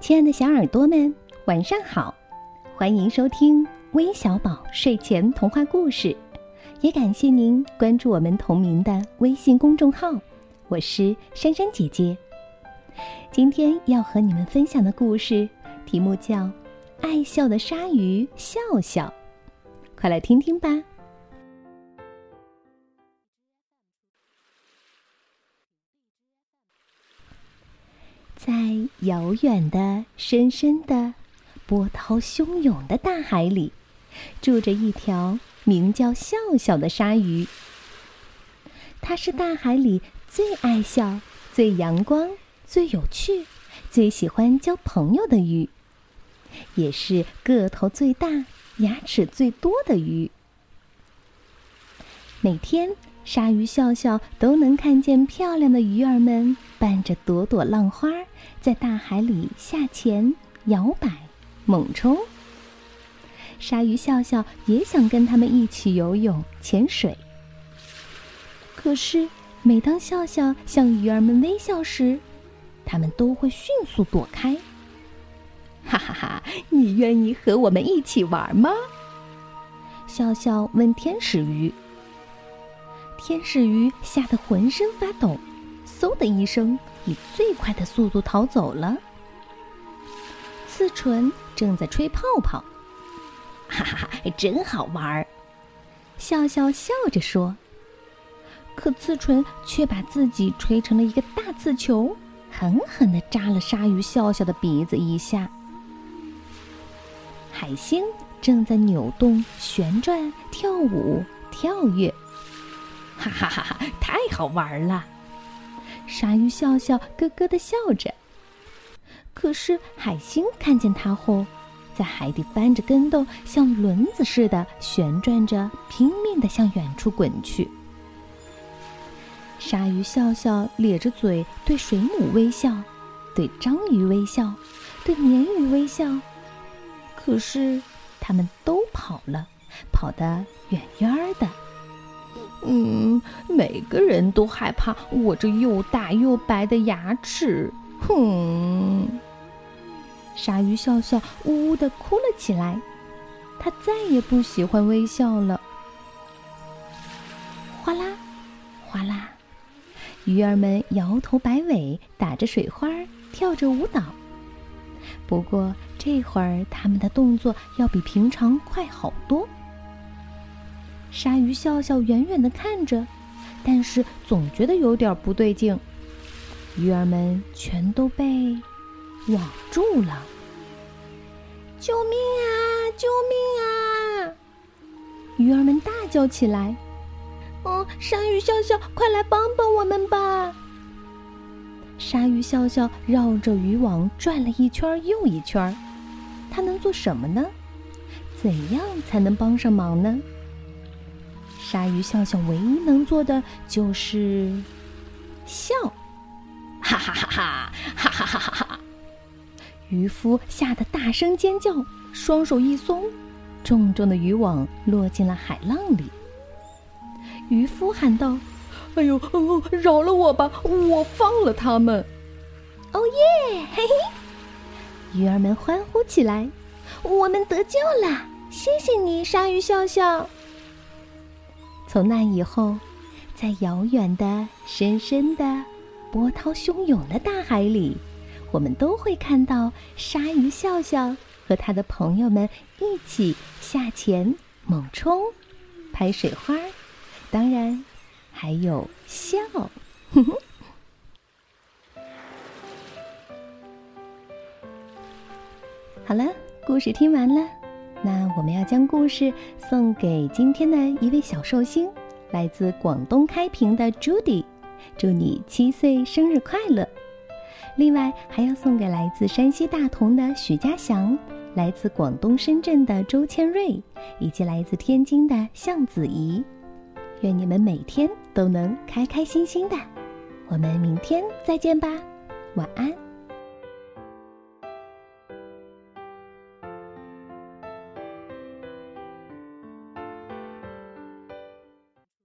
亲爱的小耳朵们，晚上好！欢迎收听微小宝睡前童话故事，也感谢您关注我们同名的微信公众号。我是珊珊姐姐。今天要和你们分享的故事题目叫《爱笑的鲨鱼笑笑》，快来听听吧。在遥远的、深深的、波涛汹涌的大海里，住着一条名叫笑笑的鲨鱼。它是大海里最爱笑、最阳光、最有趣、最喜欢交朋友的鱼，也是个头最大、牙齿最多的鱼。每天。鲨鱼笑笑都能看见漂亮的鱼儿们伴着朵朵浪花，在大海里下潜、摇摆、猛冲。鲨鱼笑笑也想跟他们一起游泳、潜水。可是，每当笑笑向鱼儿们微笑时，他们都会迅速躲开。哈哈哈！你愿意和我们一起玩吗？笑笑问天使鱼。天使鱼吓得浑身发抖，嗖的一声，以最快的速度逃走了。刺唇正在吹泡泡，哈哈哈，真好玩儿！笑笑笑着说。可刺唇却把自己吹成了一个大刺球，狠狠地扎了鲨鱼笑笑的鼻子一下。海星正在扭动、旋转、跳舞、跳跃。哈哈哈！哈太好玩了，鲨鱼笑笑咯咯的笑着。可是海星看见它后，在海底翻着跟斗，像轮子似的旋转着，拼命的向远处滚去。鲨鱼笑笑咧着嘴对水母微笑，对章鱼微笑，对鲶鱼微笑。可是它们都跑了，跑得远远的。嗯，每个人都害怕我这又大又白的牙齿。哼！鲨鱼笑笑呜呜的哭了起来，他再也不喜欢微笑了。哗啦，哗啦，鱼儿们摇头摆尾，打着水花，跳着舞蹈。不过这会儿，他们的动作要比平常快好多。鲨鱼笑笑远远的看着，但是总觉得有点不对劲。鱼儿们全都被网住了！救命啊！救命啊！鱼儿们大叫起来：“哦，鲨鱼笑笑，快来帮帮我们吧！”鲨鱼笑笑绕着渔网转了一圈又一圈，它能做什么呢？怎样才能帮上忙呢？鲨鱼笑笑唯一能做的就是笑，哈哈哈哈哈哈哈哈！渔夫吓得大声尖叫，双手一松，重重的渔网落进了海浪里。渔夫喊道：“哎呦，饶了我吧，我放了他们！”哦耶，嘿嘿，鱼儿们欢呼起来：“我们得救了！谢谢你，鲨鱼笑笑。”从那以后，在遥远的、深深的、波涛汹涌的大海里，我们都会看到鲨鱼笑笑和他的朋友们一起下潜、猛冲、拍水花，当然还有笑。好了，故事听完了。那我们要将故事送给今天的一位小寿星，来自广东开平的 Judy，祝你七岁生日快乐！另外还要送给来自山西大同的许家祥，来自广东深圳的周千瑞，以及来自天津的向子怡。愿你们每天都能开开心心的。我们明天再见吧，晚安。